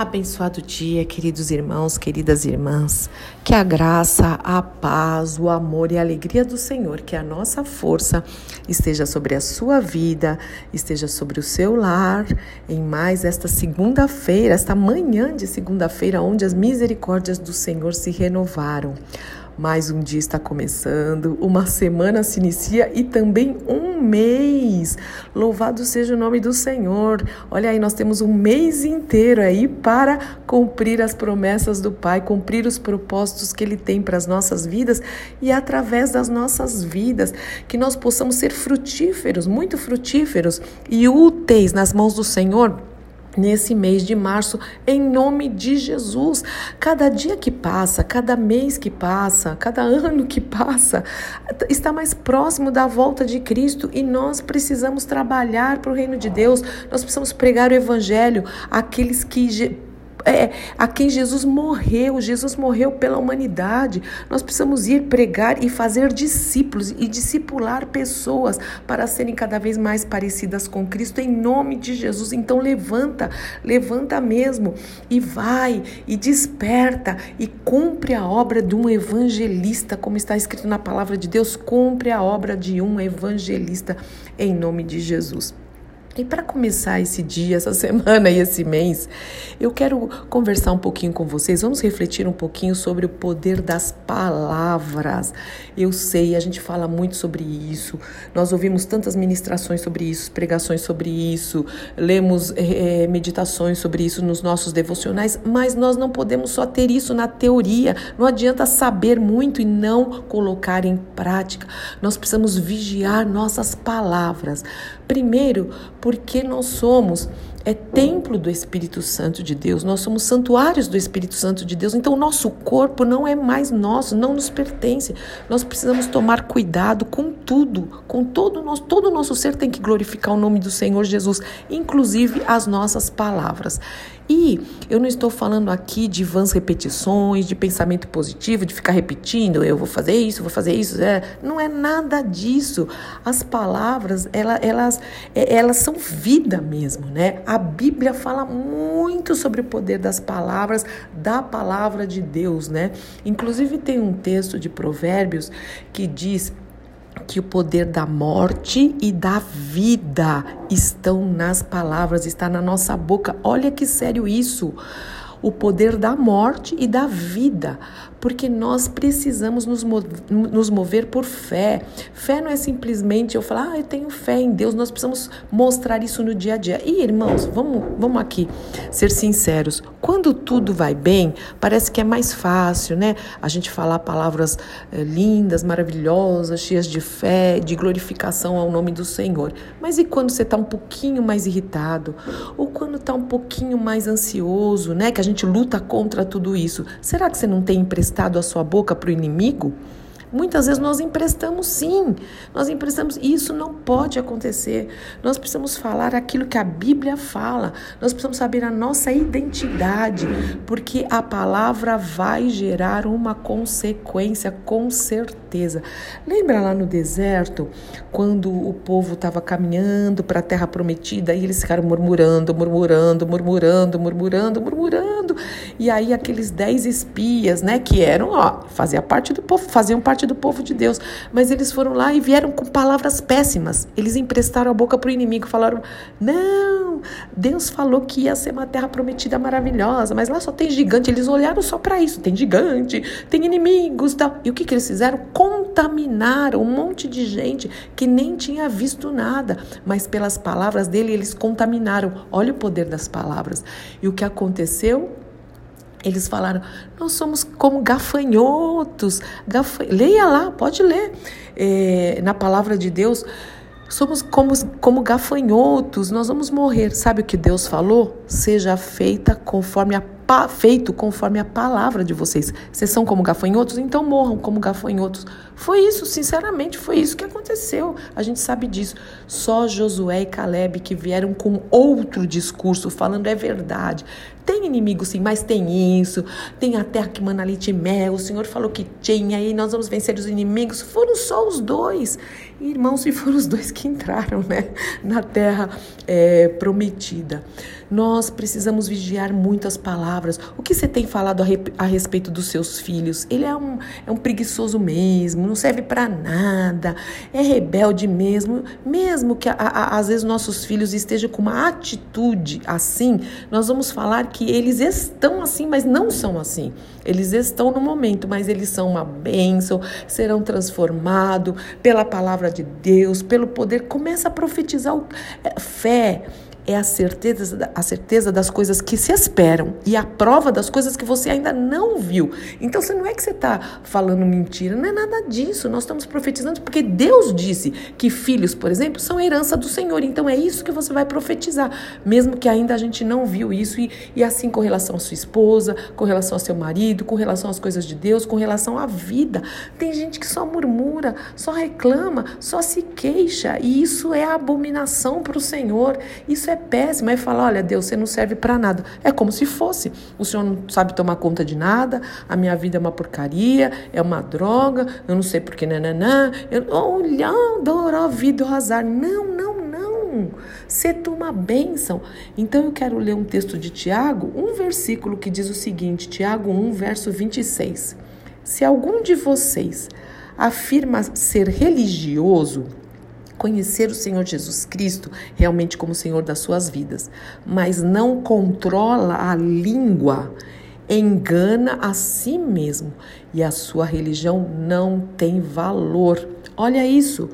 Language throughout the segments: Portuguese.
Abençoado dia, queridos irmãos, queridas irmãs. Que a graça, a paz, o amor e a alegria do Senhor, que a nossa força esteja sobre a sua vida, esteja sobre o seu lar, em mais esta segunda-feira, esta manhã de segunda-feira, onde as misericórdias do Senhor se renovaram. Mais um dia está começando, uma semana se inicia e também um mês. Louvado seja o nome do Senhor. Olha aí, nós temos um mês inteiro aí para cumprir as promessas do Pai, cumprir os propósitos que Ele tem para as nossas vidas e através das nossas vidas, que nós possamos ser frutíferos, muito frutíferos e úteis nas mãos do Senhor nesse mês de março, em nome de Jesus. Cada dia que passa, cada mês que passa, cada ano que passa, está mais próximo da volta de Cristo e nós precisamos trabalhar para o reino de Deus, nós precisamos pregar o Evangelho àqueles que é, a quem Jesus morreu. Jesus morreu pela humanidade. Nós precisamos ir pregar e fazer discípulos e discipular pessoas para serem cada vez mais parecidas com Cristo em nome de Jesus. Então levanta, levanta mesmo e vai e desperta e cumpre a obra de um evangelista, como está escrito na palavra de Deus, cumpre a obra de um evangelista em nome de Jesus. E para começar esse dia, essa semana e esse mês, eu quero conversar um pouquinho com vocês. Vamos refletir um pouquinho sobre o poder das palavras. Eu sei, a gente fala muito sobre isso. Nós ouvimos tantas ministrações sobre isso, pregações sobre isso, lemos é, meditações sobre isso nos nossos devocionais, mas nós não podemos só ter isso na teoria. Não adianta saber muito e não colocar em prática. Nós precisamos vigiar nossas palavras. Primeiro, porque nós somos é templo do Espírito Santo de Deus, nós somos santuários do Espírito Santo de Deus, então o nosso corpo não é mais nosso, não nos pertence. Nós precisamos tomar cuidado com tudo, com todo o nosso, todo o nosso ser tem que glorificar o nome do Senhor Jesus, inclusive as nossas palavras. E eu não estou falando aqui de vãs repetições, de pensamento positivo, de ficar repetindo, eu vou fazer isso, vou fazer isso. É, não é nada disso. As palavras, ela, elas, é, elas são vida mesmo, né? A Bíblia fala muito sobre o poder das palavras, da palavra de Deus, né? Inclusive tem um texto de Provérbios que diz que o poder da morte e da vida estão nas palavras, está na nossa boca. Olha que sério isso. O poder da morte e da vida porque nós precisamos nos, nos mover por fé. Fé não é simplesmente eu falar, ah, eu tenho fé em Deus, nós precisamos mostrar isso no dia a dia. E irmãos, vamos, vamos aqui ser sinceros. Quando tudo vai bem, parece que é mais fácil, né? A gente falar palavras é, lindas, maravilhosas, cheias de fé, de glorificação ao nome do Senhor. Mas e quando você está um pouquinho mais irritado? Ou quando está um pouquinho mais ansioso, né? Que a gente luta contra tudo isso. Será que você não tem impressão? Emprestado a sua boca para o inimigo? Muitas vezes nós emprestamos sim, nós emprestamos e isso não pode acontecer. Nós precisamos falar aquilo que a Bíblia fala, nós precisamos saber a nossa identidade, porque a palavra vai gerar uma consequência, com certeza. Lembra lá no deserto, quando o povo estava caminhando para a terra prometida e eles ficaram murmurando, murmurando, murmurando, murmurando, murmurando, e aí aqueles dez espias, né, que eram, ó, fazia parte do povo, faziam parte parte do povo de Deus. Mas eles foram lá e vieram com palavras péssimas. Eles emprestaram a boca para o inimigo, falaram: não, Deus falou que ia ser uma terra prometida maravilhosa, mas lá só tem gigante. Eles olharam só para isso: tem gigante, tem inimigos. Tal. E o que, que eles fizeram? Contaminaram um monte de gente que nem tinha visto nada, mas pelas palavras dele eles contaminaram. Olha o poder das palavras. E o que aconteceu? Eles falaram, nós somos como gafanhotos. Gafa... Leia lá, pode ler. É, na palavra de Deus, somos como, como gafanhotos, nós vamos morrer. Sabe o que Deus falou? Seja feita conforme a feito conforme a palavra de vocês. Vocês são como gafanhotos, então morram como gafanhotos. Foi isso, sinceramente, foi isso que aconteceu. A gente sabe disso. Só Josué e Caleb que vieram com outro discurso, falando é verdade. Tem inimigo sim, mas tem isso. Tem a terra que mana leite mel. O Senhor falou que tinha e nós vamos vencer os inimigos. Foram só os dois. Irmãos, e foram os dois que entraram né, na terra é, prometida. Nós precisamos vigiar muitas palavras. O que você tem falado a, a respeito dos seus filhos? Ele é um, é um preguiçoso mesmo, não serve para nada, é rebelde mesmo. Mesmo que a, a, às vezes nossos filhos estejam com uma atitude assim, nós vamos falar que eles estão assim, mas não são assim. Eles estão no momento, mas eles são uma bênção, serão transformados pela palavra de Deus, pelo poder. Começa a profetizar o, é, fé é a certeza, a certeza das coisas que se esperam e a prova das coisas que você ainda não viu. Então, você não é que você está falando mentira, não é nada disso. Nós estamos profetizando porque Deus disse que filhos, por exemplo, são herança do Senhor. Então, é isso que você vai profetizar, mesmo que ainda a gente não viu isso. E, e assim com relação à sua esposa, com relação ao seu marido, com relação às coisas de Deus, com relação à vida. Tem gente que só murmura, só reclama, só se queixa. E isso é abominação para o Senhor. Isso é péssimo. Aí fala: olha, Deus, você não serve para nada. É como se fosse. O Senhor não sabe tomar conta de nada, a minha vida é uma porcaria, é uma droga, eu não sei porque, nananã. Olhando a vida, o azar. Não, não, não. Você toma bênção. Então eu quero ler um texto de Tiago, um versículo que diz o seguinte: Tiago 1, verso 26. Se algum de vocês afirma ser religioso, conhecer o Senhor Jesus Cristo realmente como Senhor das suas vidas, mas não controla a língua, engana a si mesmo e a sua religião não tem valor. Olha isso.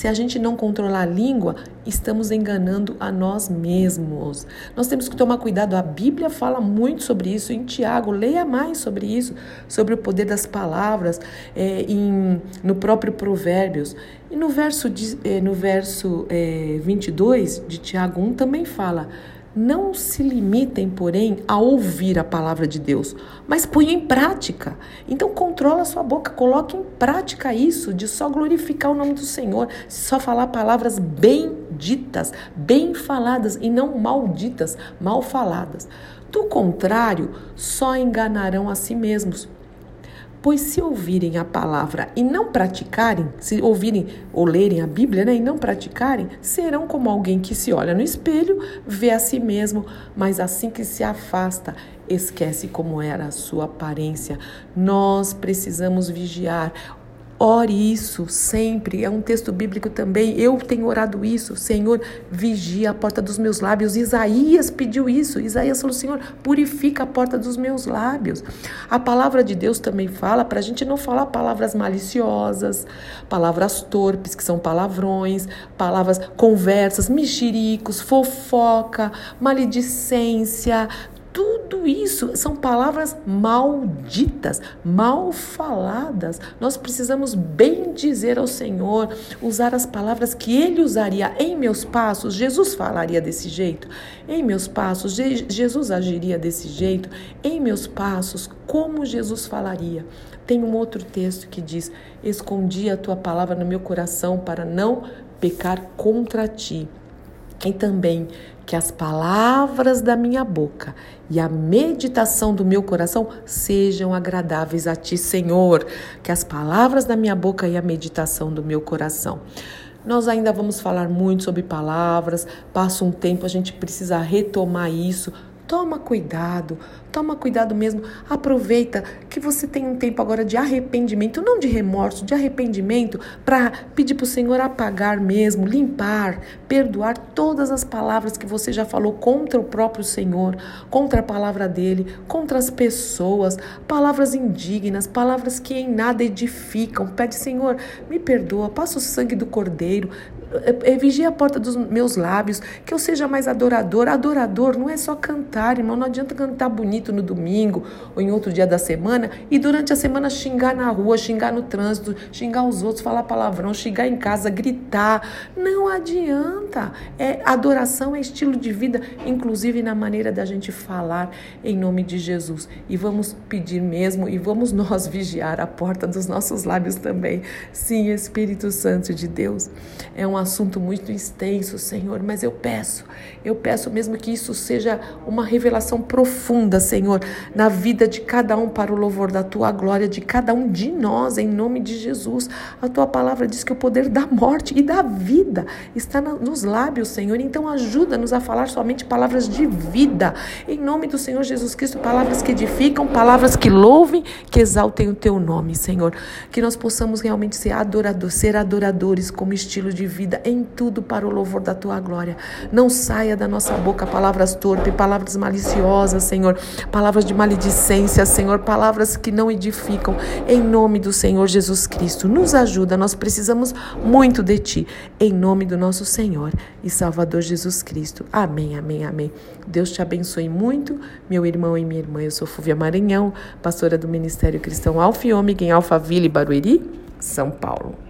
Se a gente não controlar a língua, estamos enganando a nós mesmos. Nós temos que tomar cuidado. A Bíblia fala muito sobre isso. Em Tiago, leia mais sobre isso, sobre o poder das palavras, é, em, no próprio Provérbios. E no verso, de, é, no verso é, 22 de Tiago 1 também fala. Não se limitem, porém, a ouvir a palavra de Deus, mas ponham em prática. Então controla sua boca, coloque em prática isso de só glorificar o nome do Senhor, só falar palavras bem ditas, bem faladas e não malditas, mal faladas. Do contrário, só enganarão a si mesmos. Pois se ouvirem a palavra e não praticarem, se ouvirem ou lerem a Bíblia né, e não praticarem, serão como alguém que se olha no espelho, vê a si mesmo, mas assim que se afasta, esquece como era a sua aparência. Nós precisamos vigiar. Ore isso sempre. É um texto bíblico também. Eu tenho orado isso. Senhor, vigia a porta dos meus lábios. Isaías pediu isso. Isaías falou: Senhor, purifica a porta dos meus lábios. A palavra de Deus também fala para a gente não falar palavras maliciosas, palavras torpes, que são palavrões, palavras conversas, mexericos, fofoca, maledicência, tudo isso são palavras malditas, mal faladas. Nós precisamos bem dizer ao Senhor, usar as palavras que Ele usaria em meus passos. Jesus falaria desse jeito. Em meus passos, Jesus agiria desse jeito. Em meus passos, como Jesus falaria. Tem um outro texto que diz: Escondi a tua palavra no meu coração para não pecar contra ti. E também que as palavras da minha boca e a meditação do meu coração sejam agradáveis a ti, Senhor. Que as palavras da minha boca e a meditação do meu coração. Nós ainda vamos falar muito sobre palavras, passa um tempo, a gente precisa retomar isso. Toma cuidado, Toma cuidado mesmo, aproveita que você tem um tempo agora de arrependimento, não de remorso, de arrependimento, para pedir para o Senhor apagar mesmo, limpar, perdoar todas as palavras que você já falou contra o próprio Senhor, contra a palavra dele, contra as pessoas, palavras indignas, palavras que em nada edificam. Pede, Senhor, me perdoa, passa o sangue do Cordeiro, vigia a porta dos meus lábios, que eu seja mais adorador. Adorador não é só cantar, irmão. Não adianta cantar bonito no domingo ou em outro dia da semana e durante a semana xingar na rua, xingar no trânsito, xingar os outros, falar palavrão, xingar em casa, gritar. Não adianta. É adoração é estilo de vida, inclusive na maneira da gente falar em nome de Jesus. E vamos pedir mesmo e vamos nós vigiar a porta dos nossos lábios também. Sim, Espírito Santo de Deus. É um assunto muito extenso, Senhor, mas eu peço, eu peço mesmo que isso seja uma revelação profunda, Senhor, na vida de cada um para o louvor da tua glória, de cada um de nós, em nome de Jesus. A tua palavra diz que o poder da morte e da vida está nos lábios, Senhor. Então ajuda-nos a falar somente palavras de vida, em nome do Senhor Jesus Cristo, palavras que edificam, palavras que louvem, que exaltem o teu nome, Senhor. Que nós possamos realmente ser adoradores, ser adoradores como estilo de vida vida em tudo para o louvor da tua glória. Não saia da nossa boca palavras torpes, palavras maliciosas, Senhor, palavras de maledicência, Senhor, palavras que não edificam. Em nome do Senhor Jesus Cristo, nos ajuda, nós precisamos muito de ti. Em nome do nosso Senhor e Salvador Jesus Cristo. Amém, amém, amém. Deus te abençoe muito, meu irmão e minha irmã. Eu sou Fúvia Maranhão, pastora do Ministério Cristão Alfa e Ômega em Alphaville, Barueri, São Paulo.